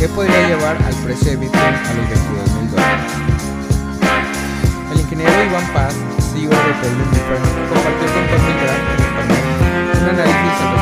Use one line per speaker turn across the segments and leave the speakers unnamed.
que podría llevar al precio de Bitcoin a los 22 mil dólares. El ingeniero Iván Paz, CEO de Different, compartió con Tony Grant en español un análisis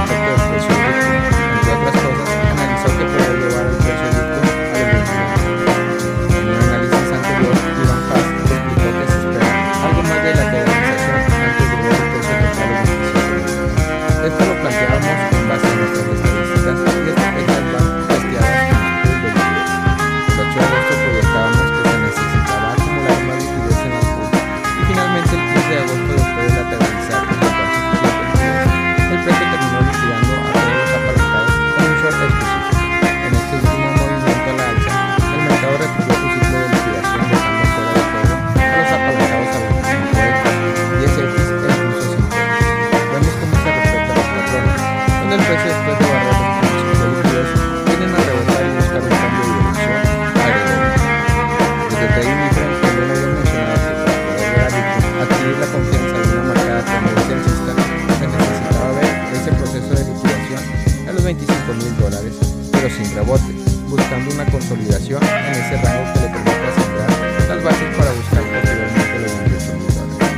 adquirir la confianza de una marcada tendencia alcista se necesitaba ver ese proceso de liquidación a los 25 mil dólares, pero sin rebote, buscando una consolidación en ese rango que le permita asegurar las bases para buscar posteriormente los 28 mil dólares.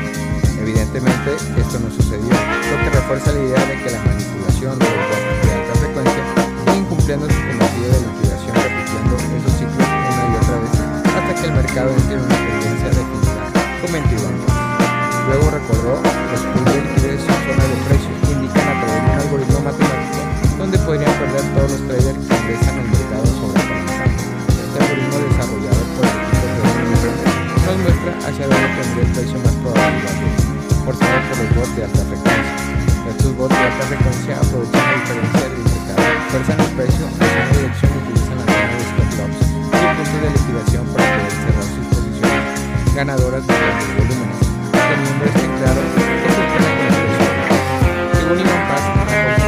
Evidentemente, esto no sucedió, lo que refuerza la idea de donde podrían perder todos los traders que ingresan al mercado sobre aprendizaje. Este algoritmo desarrollado por el equipo de Google nos muestra hacia dónde tendría el precio más probable forzado por los bots de alta frecuencia. Estos bots de alta frecuencia aprovechan la diferencia del mercado, fuerzan el precio hacia una dirección y utilizan la zona de stop loss y puntos de liquidación para poder cerrar sus posiciones ganadoras de grandes volúmenes. Teniendo este claro, esto es una Según Iván Paz,